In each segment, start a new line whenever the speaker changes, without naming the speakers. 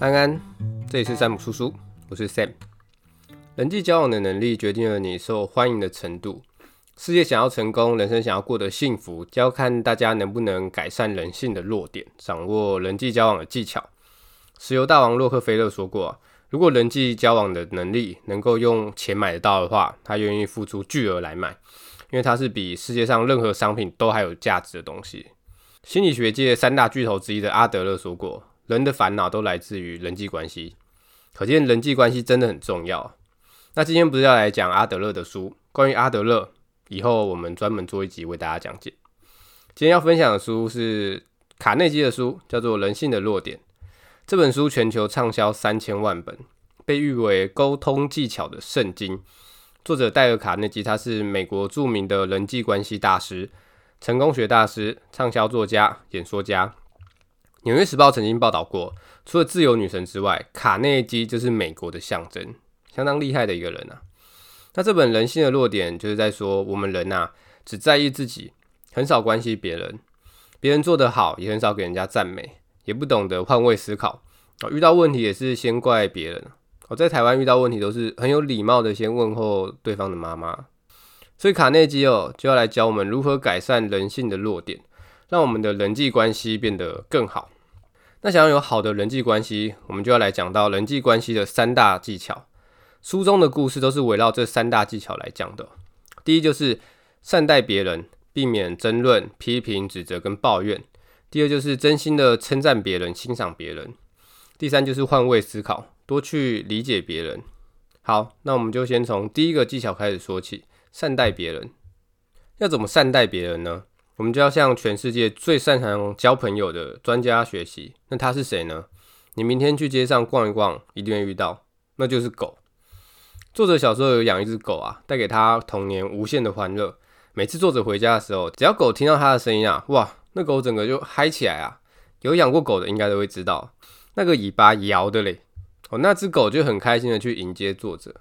安安，这里是山姆叔叔，我是 Sam。人际交往的能力决定了你受欢迎的程度。事业想要成功，人生想要过得幸福，就要看大家能不能改善人性的弱点，掌握人际交往的技巧。石油大王洛克菲勒说过，如果人际交往的能力能够用钱买得到的话，他愿意付出巨额来买，因为它是比世界上任何商品都还有价值的东西。心理学界三大巨头之一的阿德勒说过，人的烦恼都来自于人际关系，可见人际关系真的很重要。那今天不是要来讲阿德勒的书，关于阿德勒，以后我们专门做一集为大家讲解。今天要分享的书是卡内基的书，叫做《人性的弱点》。这本书全球畅销三千万本，被誉为沟通技巧的圣经。作者戴尔·卡内基，他是美国著名的人际关系大师。成功学大师、畅销作家、演说家，《纽约时报》曾经报道过，除了自由女神之外，卡内基就是美国的象征，相当厉害的一个人啊。那这本《人性的弱点》就是在说，我们人啊，只在意自己，很少关心别人，别人做得好，也很少给人家赞美，也不懂得换位思考，遇到问题也是先怪别人。我在台湾遇到问题都是很有礼貌的，先问候对方的妈妈。所以卡内基哦，就要来教我们如何改善人性的弱点，让我们的人际关系变得更好。那想要有好的人际关系，我们就要来讲到人际关系的三大技巧。书中的故事都是围绕这三大技巧来讲的。第一就是善待别人，避免争论、批评、指责跟抱怨。第二就是真心的称赞别人、欣赏别人。第三就是换位思考，多去理解别人。好，那我们就先从第一个技巧开始说起。善待别人，要怎么善待别人呢？我们就要向全世界最擅长交朋友的专家学习。那他是谁呢？你明天去街上逛一逛，一定会遇到，那就是狗。作者小时候有养一只狗啊，带给他童年无限的欢乐。每次作者回家的时候，只要狗听到他的声音啊，哇，那狗整个就嗨起来啊！有养过狗的应该都会知道，那个尾巴摇的嘞。哦，那只狗就很开心的去迎接作者。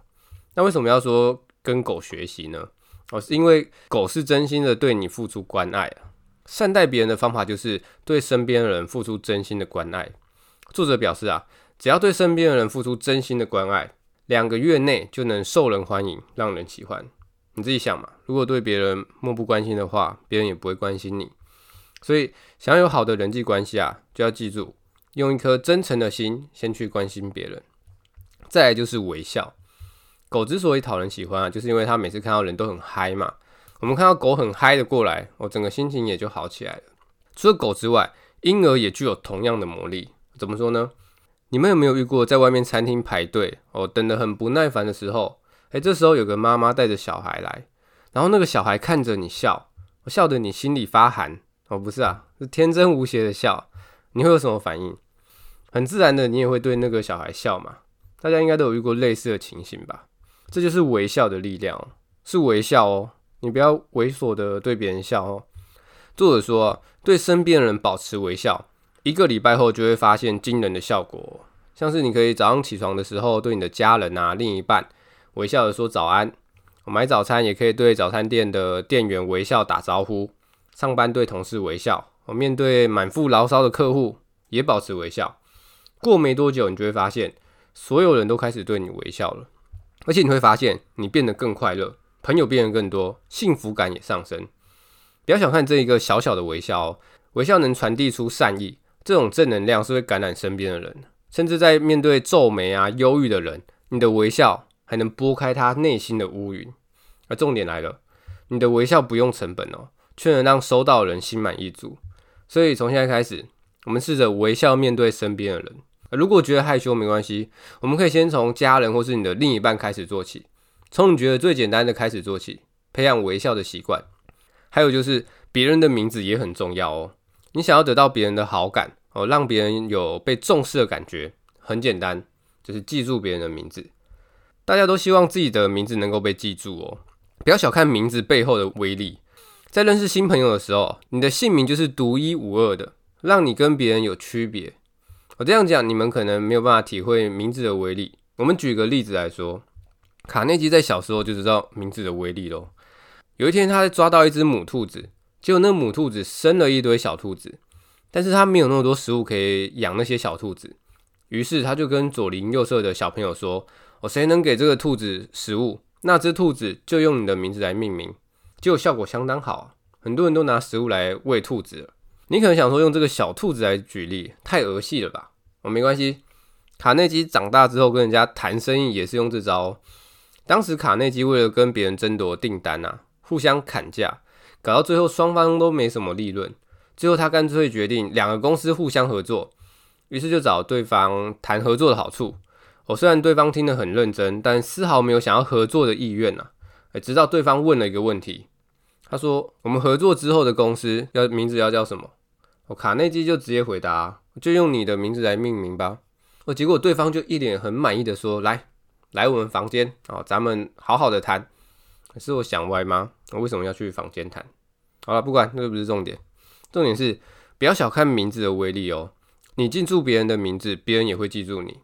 那为什么要说？跟狗学习呢？哦，是因为狗是真心的对你付出关爱啊。善待别人的方法就是对身边的人付出真心的关爱。作者表示啊，只要对身边的人付出真心的关爱，两个月内就能受人欢迎，让人喜欢。你自己想嘛，如果对别人漠不关心的话，别人也不会关心你。所以，想要有好的人际关系啊，就要记住，用一颗真诚的心先去关心别人。再来就是微笑。狗之所以讨人喜欢啊，就是因为它每次看到人都很嗨嘛。我们看到狗很嗨的过来，我整个心情也就好起来了。除了狗之外，婴儿也具有同样的魔力。怎么说呢？你们有没有遇过在外面餐厅排队哦，等得很不耐烦的时候，诶，这时候有个妈妈带着小孩来，然后那个小孩看着你笑，笑得你心里发寒哦，不是啊，是天真无邪的笑，你会有什么反应？很自然的，你也会对那个小孩笑嘛。大家应该都有遇过类似的情形吧？这就是微笑的力量，是微笑哦，你不要猥琐的对别人笑哦。作者说，对身边人保持微笑，一个礼拜后就会发现惊人的效果。像是你可以早上起床的时候，对你的家人啊、另一半微笑的说早安；我买早餐也可以对早餐店的店员微笑打招呼；上班对同事微笑；我面对满腹牢骚的客户也保持微笑。过没多久，你就会发现，所有人都开始对你微笑了。而且你会发现，你变得更快乐，朋友变得更多，幸福感也上升。不要小看这一个小小的微笑哦，微笑能传递出善意，这种正能量是会感染身边的人，甚至在面对皱眉啊、忧郁的人，你的微笑还能拨开他内心的乌云。而重点来了，你的微笑不用成本哦，却能让收到的人心满意足。所以从现在开始，我们试着微笑面对身边的人。如果觉得害羞没关系，我们可以先从家人或是你的另一半开始做起，从你觉得最简单的开始做起，培养微笑的习惯。还有就是别人的名字也很重要哦。你想要得到别人的好感哦，让别人有被重视的感觉，很简单，就是记住别人的名字。大家都希望自己的名字能够被记住哦。不要小看名字背后的威力，在认识新朋友的时候，你的姓名就是独一无二的，让你跟别人有区别。我这样讲，你们可能没有办法体会名字的威力。我们举个例子来说，卡内基在小时候就知道名字的威力喽。有一天，他抓到一只母兔子，结果那母兔子生了一堆小兔子，但是他没有那么多食物可以养那些小兔子，于是他就跟左邻右舍的小朋友说：“哦，谁能给这个兔子食物，那只兔子就用你的名字来命名。”结果效果相当好，很多人都拿食物来喂兔子。你可能想说，用这个小兔子来举例，太儿戏了吧？哦，没关系。卡内基长大之后跟人家谈生意也是用这招。当时卡内基为了跟别人争夺订单啊，互相砍价，搞到最后双方都没什么利润。最后他干脆决定两个公司互相合作。于是就找对方谈合作的好处。哦，虽然对方听得很认真，但丝毫没有想要合作的意愿呐。哎，直到对方问了一个问题，他说：“我们合作之后的公司要名字要叫什么？”我，卡内基就直接回答：“就用你的名字来命名吧。”哦，结果对方就一脸很满意的说：“来，来我们房间哦，咱们好好的谈。”是我想歪吗？我为什么要去房间谈？好了，不管，那个不是重点，重点是不要小看名字的威力哦。你记住别人的名字，别人也会记住你。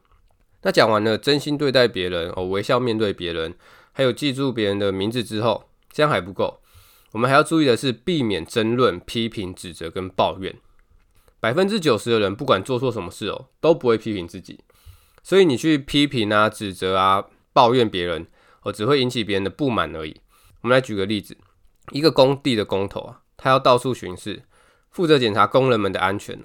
那讲完了，真心对待别人哦，微笑面对别人，还有记住别人的名字之后，这样还不够。我们还要注意的是，避免争论、批评、指责跟抱怨。百分之九十的人，不管做错什么事哦，都不会批评自己。所以你去批评啊、指责啊、抱怨别人，哦，只会引起别人的不满而已。我们来举个例子：一个工地的工头啊，他要到处巡视，负责检查工人们的安全。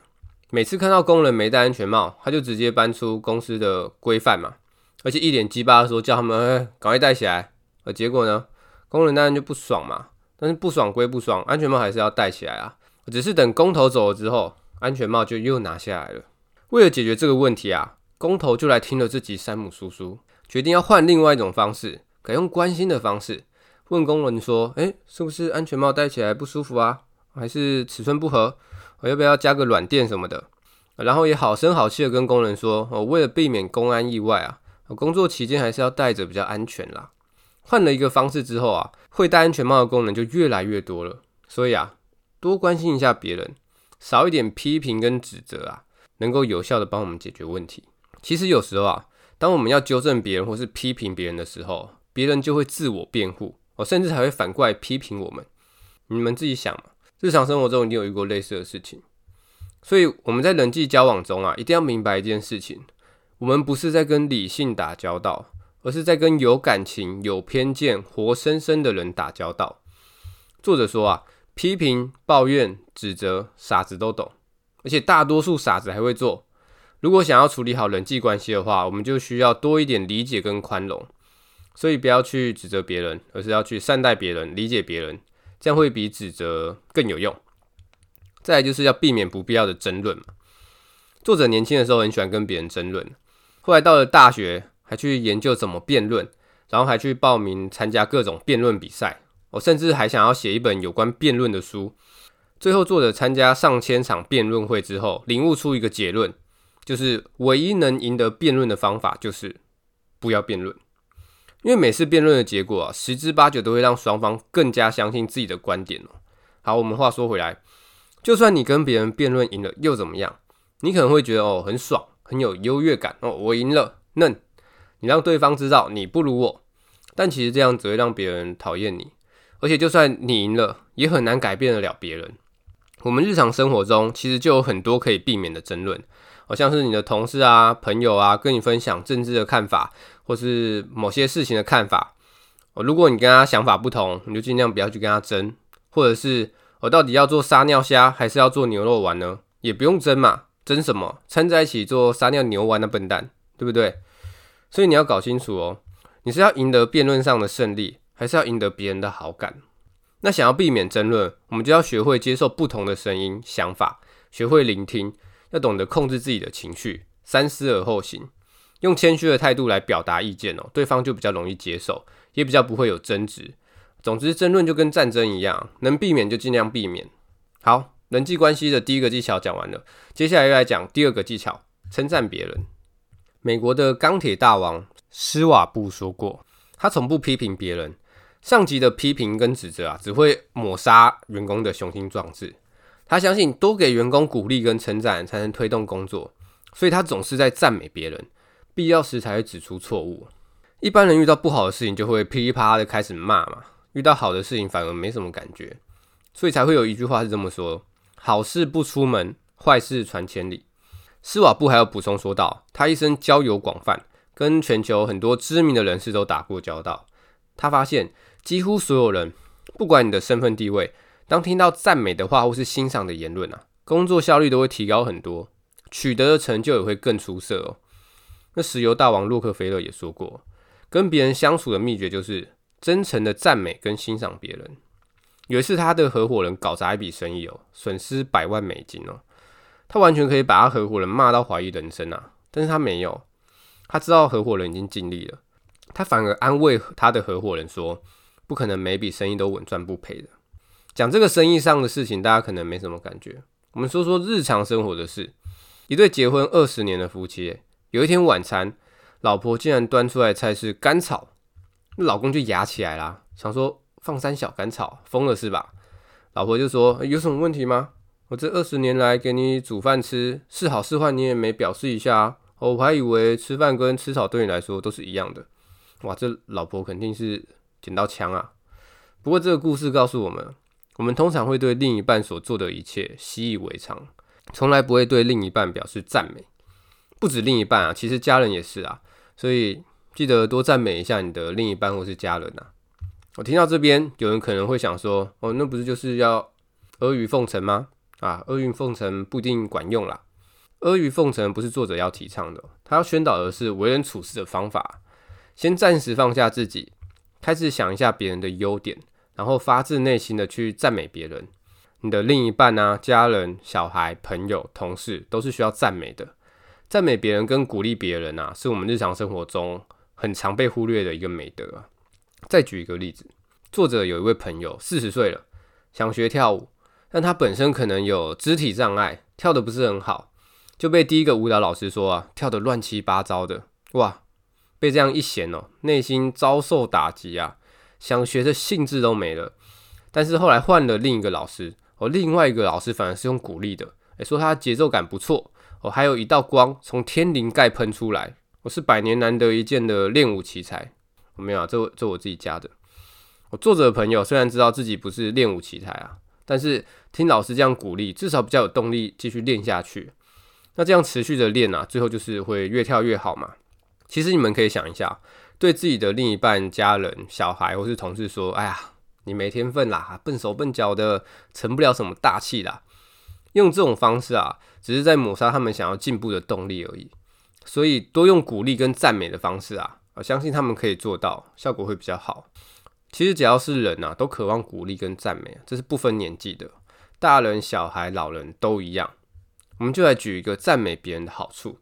每次看到工人没戴安全帽，他就直接搬出公司的规范嘛，而且一脸鸡巴的说叫他们赶快戴起来。而结果呢，工人当然就不爽嘛。但是不爽归不爽，安全帽还是要戴起来啊。只是等工头走了之后，安全帽就又拿下来了。为了解决这个问题啊，工头就来听了这集山姆叔叔，决定要换另外一种方式，改用关心的方式，问工人说：“哎，是不是安全帽戴起来不舒服啊？还是尺寸不合？”我要不要加个软垫什么的？然后也好声好气的跟工人说：“哦为了避免工安意外啊，工作期间还是要戴着比较安全啦。”换了一个方式之后啊，会戴安全帽的工人就越来越多了。所以啊，多关心一下别人，少一点批评跟指责啊，能够有效的帮我们解决问题。其实有时候啊，当我们要纠正别人或是批评别人的时候，别人就会自我辩护，哦，甚至还会反过来批评我们。你们自己想嘛。日常生活中一定有遇过类似的事情，所以我们在人际交往中啊，一定要明白一件事情：我们不是在跟理性打交道，而是在跟有感情、有偏见、活生生的人打交道。作者说啊，批评、抱怨、指责，傻子都懂，而且大多数傻子还会做。如果想要处理好人际关系的话，我们就需要多一点理解跟宽容。所以不要去指责别人，而是要去善待别人、理解别人。这样会比指责更有用。再来就是要避免不必要的争论嘛。作者年轻的时候很喜欢跟别人争论，后来到了大学还去研究怎么辩论，然后还去报名参加各种辩论比赛。我甚至还想要写一本有关辩论的书。最后作者参加上千场辩论会之后，领悟出一个结论，就是唯一能赢得辩论的方法就是不要辩论。因为每次辩论的结果啊，十之八九都会让双方更加相信自己的观点哦。好，我们话说回来，就算你跟别人辩论赢了又怎么样？你可能会觉得哦，很爽，很有优越感哦，我赢了，嫩。你让对方知道你不如我，但其实这样只会让别人讨厌你，而且就算你赢了，也很难改变得了别人。我们日常生活中其实就有很多可以避免的争论。好像是你的同事啊、朋友啊，跟你分享政治的看法，或是某些事情的看法。哦，如果你跟他想法不同，你就尽量不要去跟他争。或者是我到底要做撒尿虾，还是要做牛肉丸呢？也不用争嘛，争什么？掺在一起做撒尿牛丸的笨蛋，对不对？所以你要搞清楚哦，你是要赢得辩论上的胜利，还是要赢得别人的好感？那想要避免争论，我们就要学会接受不同的声音、想法，学会聆听。要懂得控制自己的情绪，三思而后行，用谦虚的态度来表达意见哦，对方就比较容易接受，也比较不会有争执。总之，争论就跟战争一样，能避免就尽量避免。好，人际关系的第一个技巧讲完了，接下来又来讲第二个技巧，称赞别人。美国的钢铁大王施瓦布说过，他从不批评别人，上级的批评跟指责啊，只会抹杀员工的雄心壮志。他相信多给员工鼓励跟称赞，才能推动工作，所以他总是在赞美别人，必要时才会指出错误。一般人遇到不好的事情，就会噼里啪啦的开始骂嘛；遇到好的事情，反而没什么感觉，所以才会有一句话是这么说：好事不出门，坏事传千里。施瓦布还有补充说道，他一生交友广泛，跟全球很多知名的人士都打过交道。他发现，几乎所有人，不管你的身份地位，当听到赞美的话或是欣赏的言论啊，工作效率都会提高很多，取得的成就也会更出色哦。那石油大王洛克菲勒也说过，跟别人相处的秘诀就是真诚的赞美跟欣赏别人。有一次，他的合伙人搞砸一笔生意哦，损失百万美金哦。他完全可以把他合伙人骂到怀疑人生啊，但是他没有，他知道合伙人已经尽力了，他反而安慰他的合伙人说，不可能每笔生意都稳赚不赔的。讲这个生意上的事情，大家可能没什么感觉。我们说说日常生活的事。一对结婚二十年的夫妻，有一天晚餐，老婆竟然端出来菜是甘草，老公就牙起来啦，想说放三小甘草，疯了是吧？老婆就说，有什么问题吗？我这二十年来给你煮饭吃，是好是坏你也没表示一下啊！我还以为吃饭跟吃草对你来说都是一样的。哇，这老婆肯定是捡到枪啊！不过这个故事告诉我们，我们通常会对另一半所做的一切习以为常，从来不会对另一半表示赞美。不止另一半啊，其实家人也是啊。所以记得多赞美一下你的另一半或是家人啊。我听到这边，有人可能会想说：哦，那不是就是要阿谀奉承吗？啊，阿谀奉承不一定管用啦。阿谀奉承不是作者要提倡的，他要宣导的是为人处事的方法。先暂时放下自己，开始想一下别人的优点，然后发自内心的去赞美别人。你的另一半啊、家人、小孩、朋友、同事都是需要赞美的。赞美别人跟鼓励别人啊，是我们日常生活中很常被忽略的一个美德啊。再举一个例子，作者有一位朋友四十岁了，想学跳舞。但他本身可能有肢体障碍，跳得不是很好，就被第一个舞蹈老师说啊，跳得乱七八糟的，哇，被这样一嫌哦，内心遭受打击啊，想学的兴致都没了。但是后来换了另一个老师，哦，另外一个老师反而是用鼓励的，诶，说他节奏感不错，哦，还有一道光从天灵盖喷出来，我是百年难得一见的练武奇才。我没有啊，这这我自己加的。我作者的朋友虽然知道自己不是练武奇才啊。但是听老师这样鼓励，至少比较有动力继续练下去。那这样持续的练啊，最后就是会越跳越好嘛。其实你们可以想一下，对自己的另一半、家人、小孩或是同事说：“哎呀，你没天分啦，笨手笨脚的，成不了什么大器啦。”用这种方式啊，只是在抹杀他们想要进步的动力而已。所以多用鼓励跟赞美的方式啊，我相信他们可以做到，效果会比较好。其实只要是人啊，都渴望鼓励跟赞美，这是不分年纪的，大人、小孩、老人都一样。我们就来举一个赞美别人的好处。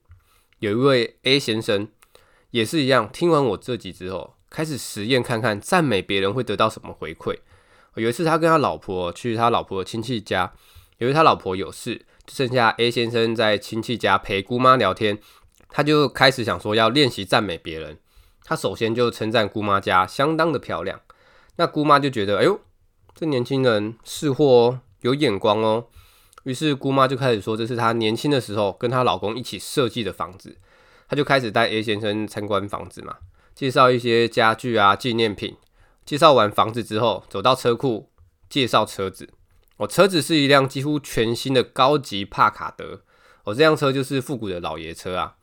有一位 A 先生也是一样，听完我这集之后，开始实验看看赞美别人会得到什么回馈。有一次他跟他老婆去他老婆的亲戚家，由于他老婆有事，就剩下 A 先生在亲戚家陪姑妈聊天，他就开始想说要练习赞美别人。他首先就称赞姑妈家相当的漂亮。那姑妈就觉得，哎呦，这年轻人识货哦，有眼光哦。于是姑妈就开始说，这是她年轻的时候跟她老公一起设计的房子。他就开始带 A 先生参观房子嘛，介绍一些家具啊、纪念品。介绍完房子之后，走到车库介绍车子。哦，车子是一辆几乎全新的高级帕卡德。哦，这辆车就是复古的老爷车啊。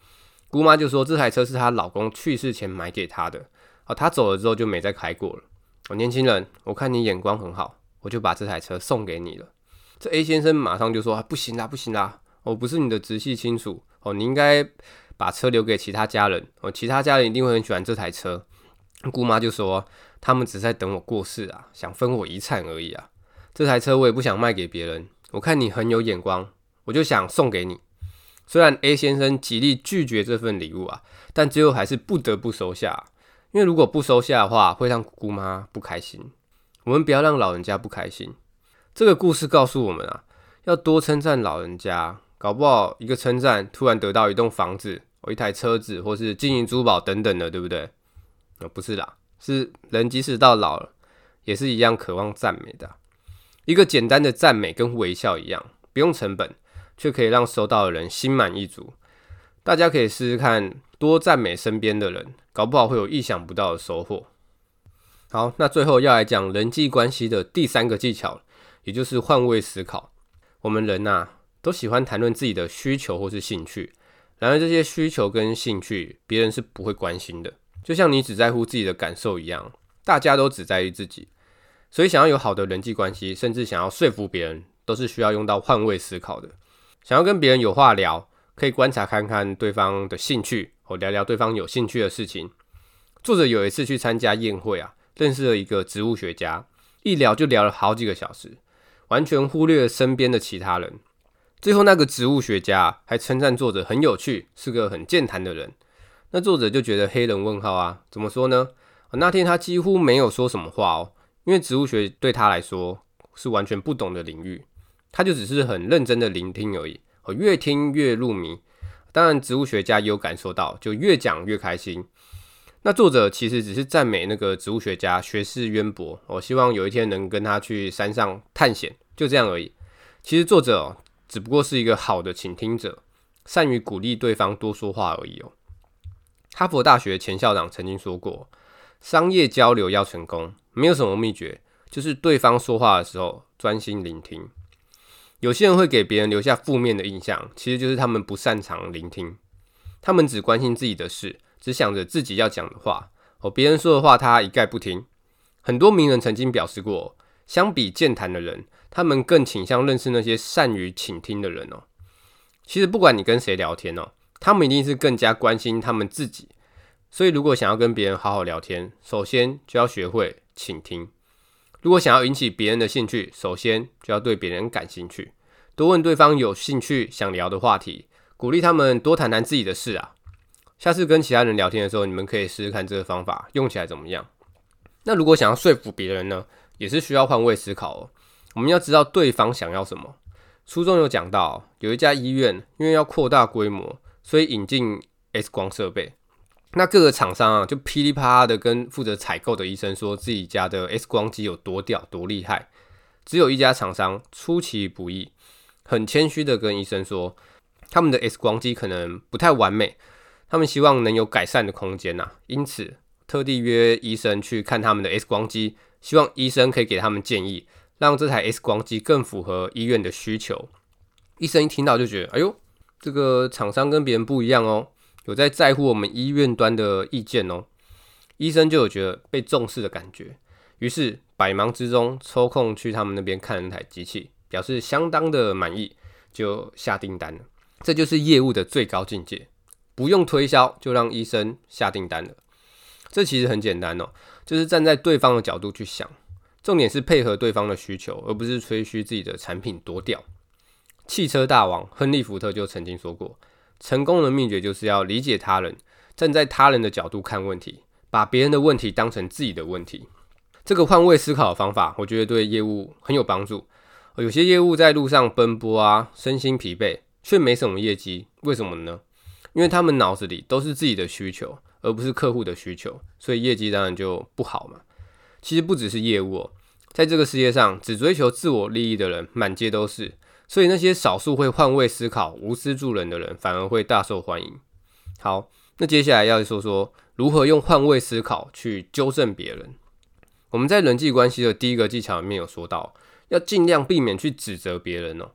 姑妈就说，这台车是她老公去世前买给她的。哦，她走了之后就没再开过了。哦，年轻人，我看你眼光很好，我就把这台车送给你了。这 A 先生马上就说：“，不行啦，不行啦，我不是你的直系亲属哦，你应该把车留给其他家人我，其他家人一定会很喜欢这台车。”姑妈就说：“他们只在等我过世啊，想分我遗产而已啊。这台车我也不想卖给别人，我看你很有眼光，我就想送给你。”虽然 A 先生极力拒绝这份礼物啊，但最后还是不得不收下。因为如果不收下的话，会让姑妈不开心。我们不要让老人家不开心。这个故事告诉我们啊，要多称赞老人家，搞不好一个称赞，突然得到一栋房子、或一台车子，或是金银珠宝等等的，对不对？哦，不是啦，是人即使到老了，也是一样渴望赞美的。一个简单的赞美跟微笑一样，不用成本，却可以让收到的人心满意足。大家可以试试看，多赞美身边的人，搞不好会有意想不到的收获。好，那最后要来讲人际关系的第三个技巧，也就是换位思考。我们人呐、都喜欢谈论自己的需求或是兴趣。然而，这些需求跟兴趣，别人是不会关心的。就像你只在乎自己的感受一样，大家都只在意自己。所以，想要有好的人际关系，甚至想要说服别人，都是需要用到换位思考的。想要跟别人有话聊，可以观察看看对方的兴趣，或聊聊对方有兴趣的事情。作者有一次去参加宴会啊，认识了一个植物学家，一聊就聊了好几个小时，完全忽略了身边的其他人。最后，那个植物学家还称赞作者很有趣，是个很健谈的人。那作者就觉得黑人问号啊，怎么说呢？那天他几乎没有说什么话哦，因为植物学对他来说是完全不懂的领域，他就只是很认真的聆听而已，哦越听越入迷。当然，植物学家也有感受到，就越讲越开心。那作者其实只是赞美那个植物学家学识渊博，我希望有一天能跟他去山上探险，就这样而已。其实作者哦。只不过是一个好的倾听者，善于鼓励对方多说话而已哦。哈佛大学前校长曾经说过，商业交流要成功，没有什么秘诀，就是对方说话的时候专心聆听。有些人会给别人留下负面的印象，其实就是他们不擅长聆听，他们只关心自己的事，只想着自己要讲的话，哦，别人说的话他一概不听。很多名人曾经表示过，相比健谈的人，他们更倾向认识那些善于倾听的人哦。其实不管你跟谁聊天哦，他们一定是更加关心他们自己。所以如果想要跟别人好好聊天，首先就要学会倾听。如果想要引起别人的兴趣，首先就要对别人感兴趣，多问对方有兴趣想聊的话题，鼓励他们多谈谈自己的事啊。下次跟其他人聊天的时候，你们可以试试看这个方法用起来怎么样。那如果想要说服别人呢，也是需要换位思考哦。我们要知道对方想要什么。书中有讲到，有一家医院因为要扩大规模，所以引进 X 光设备。那各个厂商啊，就噼里啪啦的跟负责采购的医生说自己家的 X 光机有多屌、多厉害。只有一家厂商出其不意，很谦虚的跟医生说，他们的 X 光机可能不太完美，他们希望能有改善的空间呐。因此，特地约医生去看他们的 X 光机，希望医生可以给他们建议。让这台 X 光机更符合医院的需求。医生一听到就觉得，哎呦，这个厂商跟别人不一样哦，有在在乎我们医院端的意见哦。医生就有觉得被重视的感觉，于是百忙之中抽空去他们那边看了那台机器，表示相当的满意，就下订单了。这就是业务的最高境界，不用推销就让医生下订单了。这其实很简单哦，就是站在对方的角度去想。重点是配合对方的需求，而不是吹嘘自己的产品多屌。汽车大王亨利·福特就曾经说过，成功的秘诀就是要理解他人，站在他人的角度看问题，把别人的问题当成自己的问题。这个换位思考的方法，我觉得对业务很有帮助。有些业务在路上奔波啊，身心疲惫，却没什么业绩，为什么呢？因为他们脑子里都是自己的需求，而不是客户的需求，所以业绩当然就不好嘛。其实不只是业务哦，在这个世界上，只追求自我利益的人满街都是，所以那些少数会换位思考、无私助人的人，反而会大受欢迎。好，那接下来要说说如何用换位思考去纠正别人。我们在人际关系的第一个技巧里面有说到，要尽量避免去指责别人哦。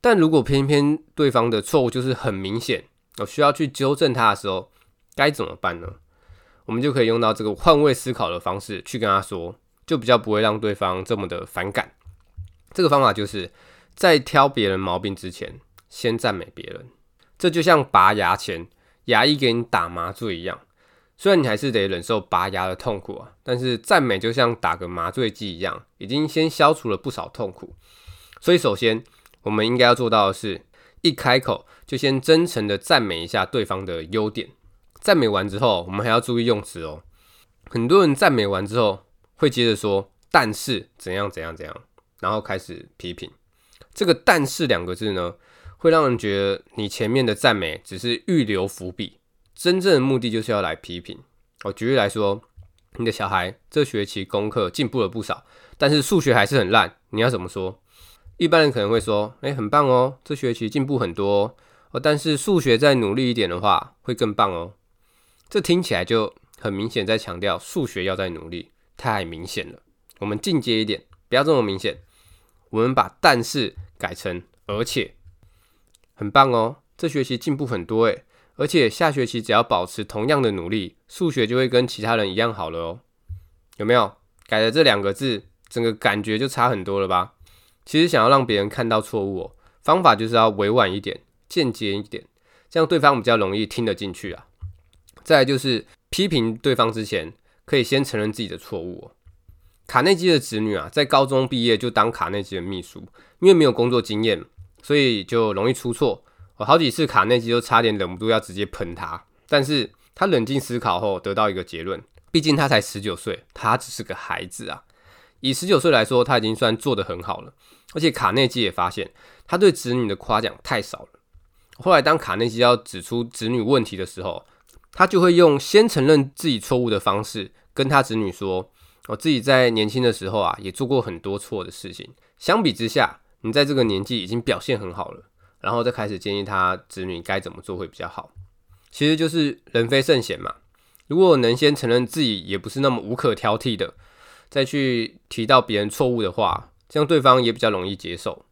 但如果偏偏对方的错误就是很明显，我需要去纠正他的时候，该怎么办呢？我们就可以用到这个换位思考的方式去跟他说，就比较不会让对方这么的反感。这个方法就是在挑别人毛病之前，先赞美别人。这就像拔牙前牙医给你打麻醉一样，虽然你还是得忍受拔牙的痛苦啊，但是赞美就像打个麻醉剂一样，已经先消除了不少痛苦。所以首先我们应该要做到的是，一开口就先真诚的赞美一下对方的优点。赞美完之后，我们还要注意用词哦。很多人赞美完之后，会接着说“但是怎样怎样怎样”，然后开始批评。这个“但是”两个字呢，会让人觉得你前面的赞美只是预留伏笔，真正的目的就是要来批评。我举例来说，你的小孩这学期功课进步了不少，但是数学还是很烂，你要怎么说？一般人可能会说：“诶，很棒哦，这学期进步很多哦，但是数学再努力一点的话，会更棒哦。”这听起来就很明显，在强调数学要再努力，太明显了。我们进阶一点，不要这么明显。我们把“但是”改成“而且”。很棒哦，这学期进步很多诶，而且下学期只要保持同样的努力，数学就会跟其他人一样好了哦。有没有？改了这两个字，整个感觉就差很多了吧？其实想要让别人看到错误哦，方法就是要委婉一点、间接一点，这样对方比较容易听得进去啊。再就是批评对方之前，可以先承认自己的错误。卡内基的子女啊，在高中毕业就当卡内基的秘书，因为没有工作经验，所以就容易出错。我好几次卡内基都差点忍不住要直接喷他，但是他冷静思考后得到一个结论，毕竟他才十九岁，他只是个孩子啊。以十九岁来说，他已经算做得很好了。而且卡内基也发现，他对子女的夸奖太少了。后来当卡内基要指出子女问题的时候，他就会用先承认自己错误的方式跟他子女说。我自己在年轻的时候啊，也做过很多错的事情。相比之下，你在这个年纪已经表现很好了，然后再开始建议他子女该怎么做会比较好。其实就是人非圣贤嘛。如果能先承认自己也不是那么无可挑剔的，再去提到别人错误的话，这样对方也比较容易接受。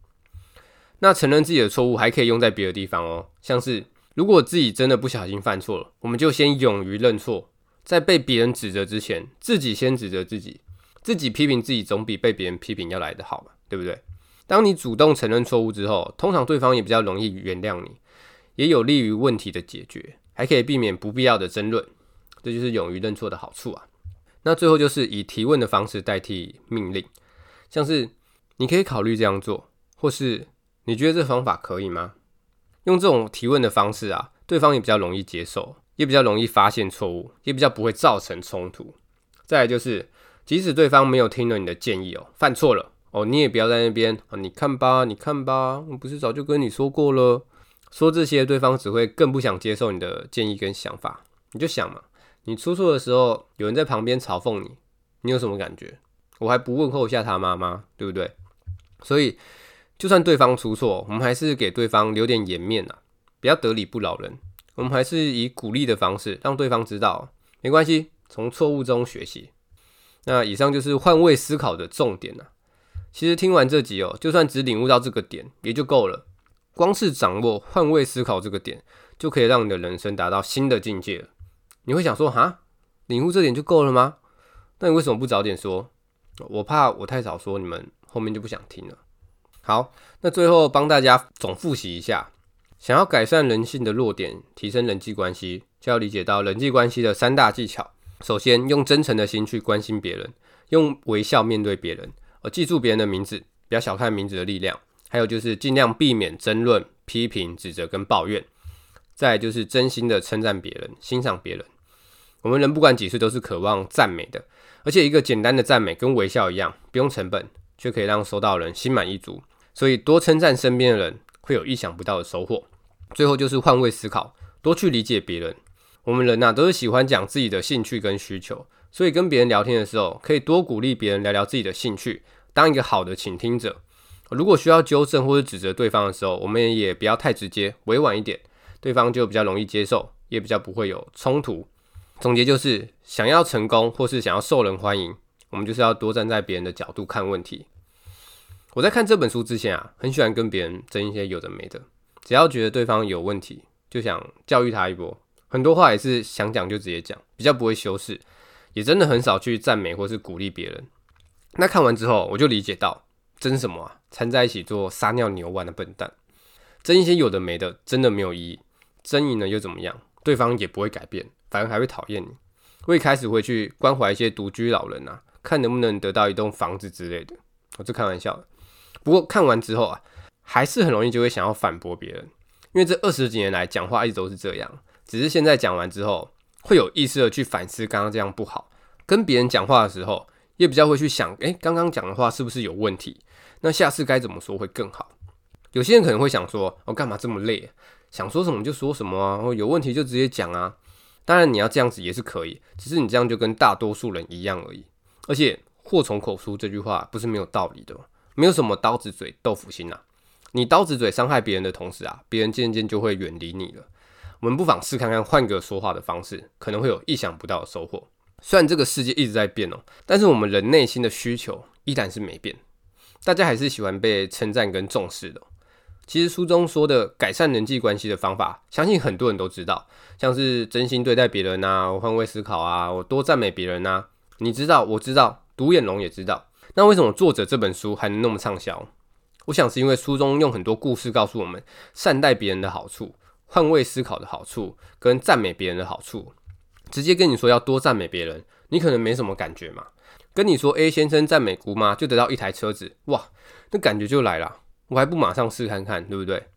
那承认自己的错误还可以用在别的地方哦，像是如果自己真的不小心犯错了，我们就先勇于认错。在被别人指责之前，自己先指责自己，自己批评自己总比被别人批评要来得好嘛，对不对？当你主动承认错误之后，通常对方也比较容易原谅你，也有利于问题的解决，还可以避免不必要的争论。这就是勇于认错的好处啊。那最后就是以提问的方式代替命令，像是你可以考虑这样做，或是你觉得这方法可以吗？用这种提问的方式啊，对方也比较容易接受。也比较容易发现错误，也比较不会造成冲突。再来就是，即使对方没有听了你的建议哦，犯错了哦，你也不要在那边啊，你看吧，你看吧，我不是早就跟你说过了？说这些，对方只会更不想接受你的建议跟想法。你就想嘛，你出错的时候，有人在旁边嘲讽你，你有什么感觉？我还不问候一下他妈妈，对不对？所以，就算对方出错，我们还是给对方留点颜面呐，不要得理不饶人。我们还是以鼓励的方式，让对方知道没关系，从错误中学习。那以上就是换位思考的重点了。其实听完这集哦，就算只领悟到这个点也就够了。光是掌握换位思考这个点，就可以让你的人生达到新的境界。你会想说，哈，领悟这点就够了吗？那你为什么不早点说？我怕我太早说，你们后面就不想听了。好，那最后帮大家总复习一下。想要改善人性的弱点，提升人际关系，就要理解到人际关系的三大技巧。首先，用真诚的心去关心别人，用微笑面对别人，而记住别人的名字，不要小看名字的力量。还有就是尽量避免争论、批评、指责跟抱怨。再就是真心的称赞别人，欣赏别人。我们人不管几岁都是渴望赞美的，而且一个简单的赞美跟微笑一样，不用成本，却可以让收到人心满意足。所以多称赞身边的人。会有意想不到的收获。最后就是换位思考，多去理解别人。我们人呐、啊，都是喜欢讲自己的兴趣跟需求，所以跟别人聊天的时候，可以多鼓励别人聊聊自己的兴趣，当一个好的倾听者。如果需要纠正或者指责对方的时候，我们也不要太直接，委婉一点，对方就比较容易接受，也比较不会有冲突。总结就是，想要成功或是想要受人欢迎，我们就是要多站在别人的角度看问题。我在看这本书之前啊，很喜欢跟别人争一些有的没的，只要觉得对方有问题，就想教育他一波。很多话也是想讲就直接讲，比较不会修饰，也真的很少去赞美或是鼓励别人。那看完之后，我就理解到，争什么啊？缠在一起做撒尿牛丸的笨蛋，争一些有的没的，真的没有意义。争赢了又怎么样？对方也不会改变，反而还会讨厌你。我一开始会去关怀一些独居老人啊，看能不能得到一栋房子之类的。我是开玩笑的。不过看完之后啊，还是很容易就会想要反驳别人，因为这二十几年来讲话一直都是这样，只是现在讲完之后，会有意识的去反思刚刚这样不好。跟别人讲话的时候，也比较会去想，诶，刚刚讲的话是不是有问题？那下次该怎么说会更好？有些人可能会想说，我干嘛这么累？想说什么就说什么啊，有问题就直接讲啊。当然你要这样子也是可以，只是你这样就跟大多数人一样而已。而且祸从口出这句话不是没有道理的。没有什么刀子嘴豆腐心啊！你刀子嘴伤害别人的同时啊，别人渐渐就会远离你了。我们不妨试看看换个说话的方式，可能会有意想不到的收获。虽然这个世界一直在变哦，但是我们人内心的需求依然是没变。大家还是喜欢被称赞跟重视的。其实书中说的改善人际关系的方法，相信很多人都知道，像是真心对待别人啊，换位思考啊，我多赞美别人啊。你知道，我知道，独眼龙也知道。那为什么作者这本书还能那么畅销？我想是因为书中用很多故事告诉我们善待别人的好处、换位思考的好处跟赞美别人的好处。直接跟你说要多赞美别人，你可能没什么感觉嘛。跟你说 A 先生赞美姑妈就得到一台车子，哇，那感觉就来了。我还不马上试看看，对不对？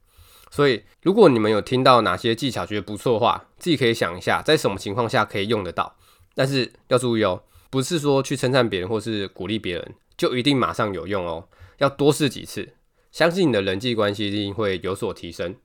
所以如果你们有听到哪些技巧觉得不错的话，自己可以想一下，在什么情况下可以用得到。但是要注意哦，不是说去称赞别人或是鼓励别人就一定马上有用哦，要多试几次，相信你的人际关系一定会有所提升。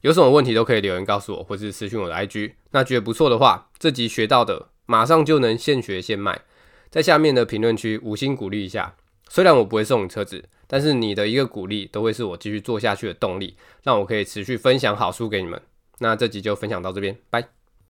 有什么问题都可以留言告诉我，或是私讯我的 IG。那觉得不错的话，这集学到的马上就能现学现卖，在下面的评论区五星鼓励一下。虽然我不会送你车子，但是你的一个鼓励都会是我继续做下去的动力，让我可以持续分享好书给你们。那这集就分享到这边，拜。